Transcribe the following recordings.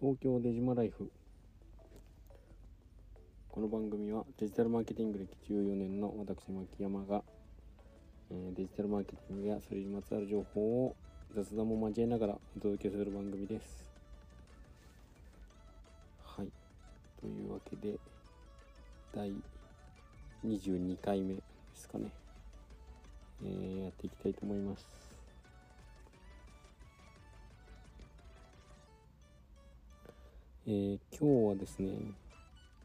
東京デジマライフ。この番組はデジタルマーケティング歴14年の私牧山が、えーデジタルマーケティングやそれにまつわる情報を雑談も交えながらお届けする番組です。はい。というわけで第22回目ですかね、えーやっていきたいと思います。えー今日はですね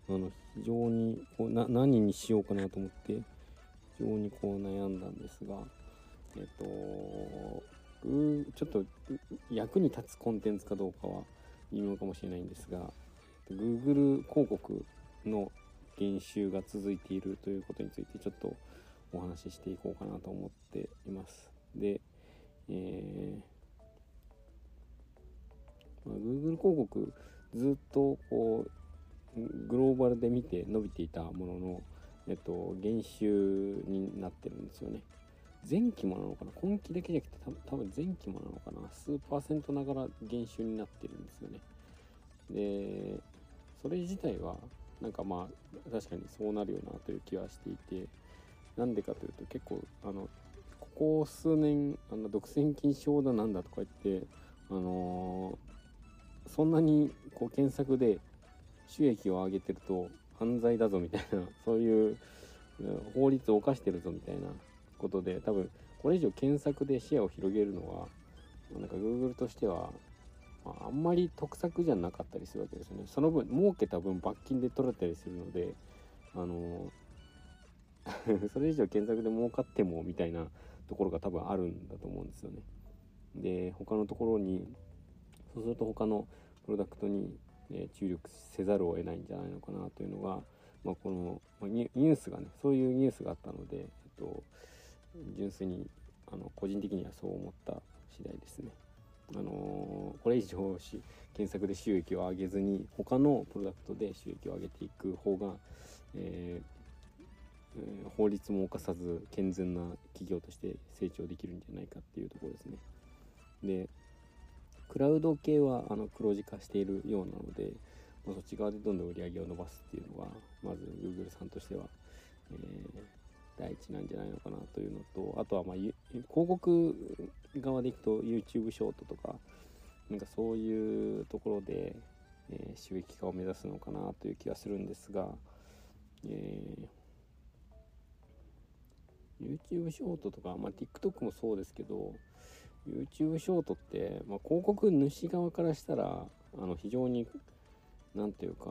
あの非常にこうな何にしようかなと思って非常にこう悩んだんですがえっ、とうちょっと役に立つコンテンツかどうかは微妙かもしれないんですが Google 広告の減収が続いているということについてちょっとお話ししていこうかなと思っています。で、えーまあ、Google 広告ずっとこうグローバルで見て伸びていたものの、えっと、減収になってるんですよね。前期もなのかな？今期だけじゃなくて多分前期もなのかな？数パーセントながら減収になってるんですよね。でそれ自体はなんかまあ確かにそうなるよなという気はしていてなんでかというと結構あのここ数年あの独占禁止法だなんだとか言ってあのーそんなにこう検索で収益を上げてると犯罪だぞみたいなそういう法律を犯してるぞみたいなことで多分これ以上検索で視野を広げるのはなんか Google としてはまああんまり得策じゃなかったりするわけですよね。その分儲けた分罰金で取れたりするのであの それ以上検索で儲かってもみたいなところが多分あるんだと思うんですよね。で他のところにそうすると他のプロダクトに、え注力せざるを得ないんじゃないのかなというのが、まあ、このまニュースがねそういうニュースがあったので、えっと、純粋にあの個人的にはそう思った次第ですね。あのーこれ以上し検索で収益を上げずに他のプロダクトで収益を上げていく方が、え法律も犯さず健全な企業として成長できるんじゃないかっていうところですね。でクラウド系はあの黒字化しているようなので、まあ、そっち側でどんどん売り上げを伸ばすっていうのがまず Google さんとしては、えー第一なんじゃないのかなというのとあとはまあ広告側でいくと YouTube ショートとかなんかそういうところで、えー収益化を目指すのかなという気がするんですが、えー YouTube ショートとか、まあ、TikTok もそうですけど YouTube ショートって、まあ、広告主側からしたらあの非常になんていうか、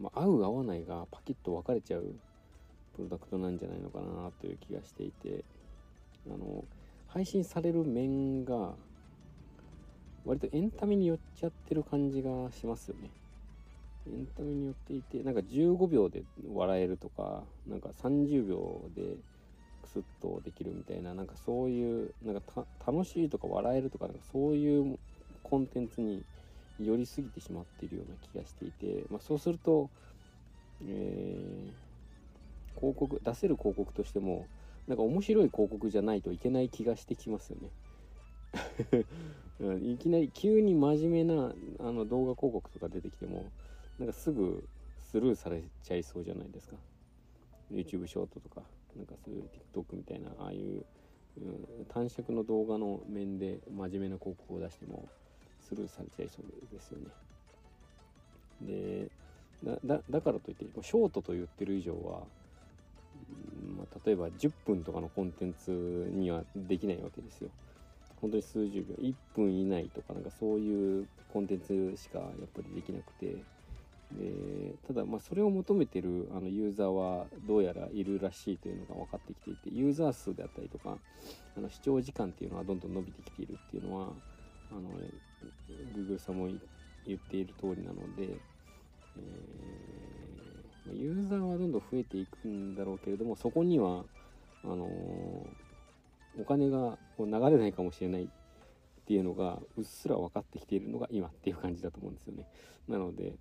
まあ、合う合わないがパキッと分かれちゃうプロダクトなんじゃないのかなという気がしていてあの配信される面が割とエンタメに寄っちゃってる感じがしますよね。エンタメに寄っていてなんか15秒で笑えるとかなんか30秒でクスッとできるみたいななんかそういうなんか楽しいとか笑えるとかなんかそういうコンテンツに寄りすぎてしまっているような気がしていて、まあ、そうすると、えー広告出せる広告としてもなんか面白い広告じゃないといけない気がしてきますよね。いきなり急に真面目なあの動画広告とか出てきてもなんかすぐスルーされちゃいそうじゃないですか YouTube ショートとかなんかそういう TikTok みたいなああいう、うん短尺の動画の面で真面目な広告を出してもスルーされちゃいそうですよねでだからといってショートと言ってる以上はまあ、例えば10分とかのコンテンツにはできないわけですよ。本当に数十秒1分以内とかなんかそういうコンテンツしかやっぱりできなくてでただまあそれを求めてるあのユーザーはどうやらいるらしいというのが分かってきていてユーザー数であったりとかあの視聴時間っていうのはどんどん伸びてきているっていうのはあの Google さんも言っている通りなので、えーユーザーはどんどん増えていくんだろうけれどもそこにはあのお金がこう流れないかもしれないっていうのがうっすら分かってきているのが今っていう感じだと思うんですよね。なので、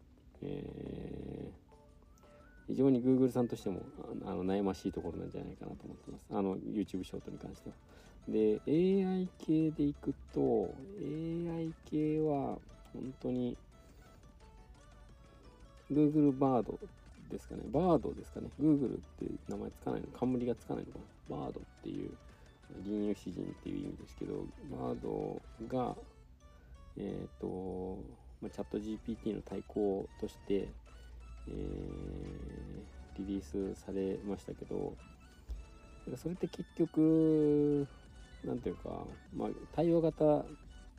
えー非常に Google さんとしてもあの悩ましいところなんじゃないかなと思ってます。あの YouTube ショートに関しては。で AI 系でいくと AI 系は本当に Google バードですかねバードですかね Google って名前つかないの？冠がつかないのかな？バードっていう銀融詩人っていう意味ですけどバードがえっ、ー、と、まあ、チャット GPT の対抗として、えー、リリースされましたけどそれって結局何ていうか、まあ、対話型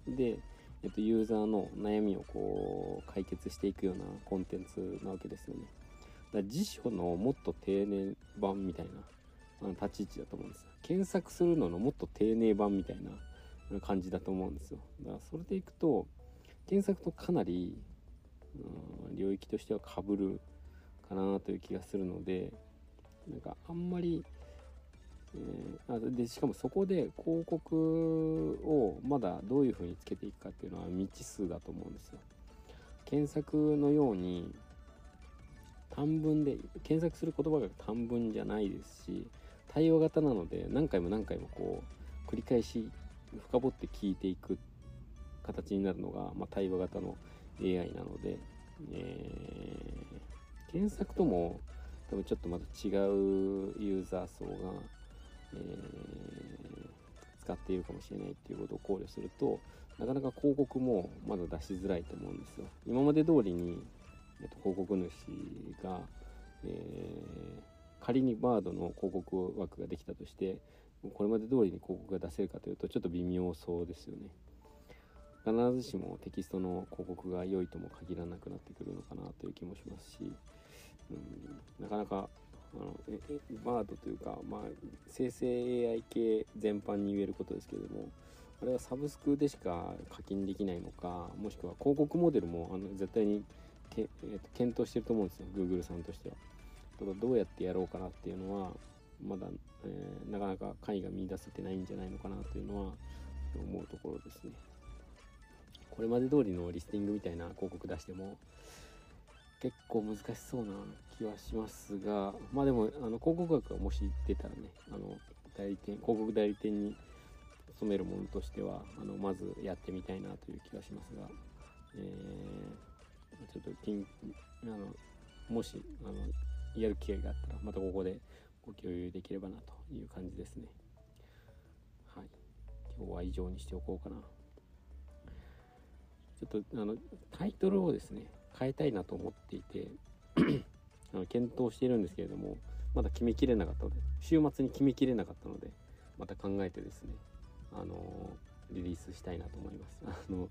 で、えっと、ユーザーの悩みをこう解決していくようなコンテンツなわけですよね。だから辞書のもっと丁寧版みたいなあの立ち位置だと思うんですよ。検索するののもっと丁寧版みたいな感じだと思うんですよ。だからそれでいくと検索とかなり、うん、領域としてはかぶるかなという気がするのでなんかあんまりえー、あでしかもそこで広告をまだどういうふうにつけていくかっていうのは未知数だと思うんですよ。検索のように短文で検索する言葉が短文じゃないですし対話型なので何回も何回もこう繰り返し深掘って聞いていくっ形になるのが、まあ、対話型の AI なので、えー、検索とも多分ちょっとまた違うユーザー層がえー、使っているかもしれないっていうことを考慮するとなかなか広告もまだ出しづらいと思うんですよ。今まで通りに、えっと、広告主が、えー、仮にバードの広告枠ができたとしてこれまで通りに広告が出せるかというとちょっと微妙そうですよね。必ずしもテキストの広告が良いとも限らなくなってくるのかなという気もしますし、うん、なかなかあのええバードというか、まあ、生成 AI 系全般に言えることですけれどもあれはサブスクでしか課金できないのかもしくは広告モデルもあの絶対にけ、えー、と検討してると思うんですよ Google さんとしては。ただどうやってやろうかなっていうのはまだ、えー、なかなか解が見出せてないんじゃないのかなというのは思うところですね。これまで通りのリスティングみたいな広告出しても結構難しそうな気はしますがまあでもあの広告額がもし出たらねあの代理店広告代理店に勤める者としてはあのまずやってみたいなという気がしますが、えー、ちょっとあのもしあのやる機会があったらまたここでご共有できればなという感じですね。はい。今日は以上にしておこうかな。ちょっとあのタイトルをですね変えたいなと思っていて あの検討しているんですけれどもまだ決めきれなかったので週末に決めきれなかったのでまた考えてですねあのリリースしたいなと思います。あの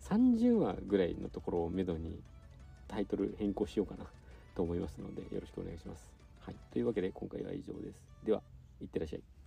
30話ぐらいのところをめどにタイトル変更しようかなと思いますのでよろしくお願いします。はい。というわけで今回は以上です。ではいってらっしゃい。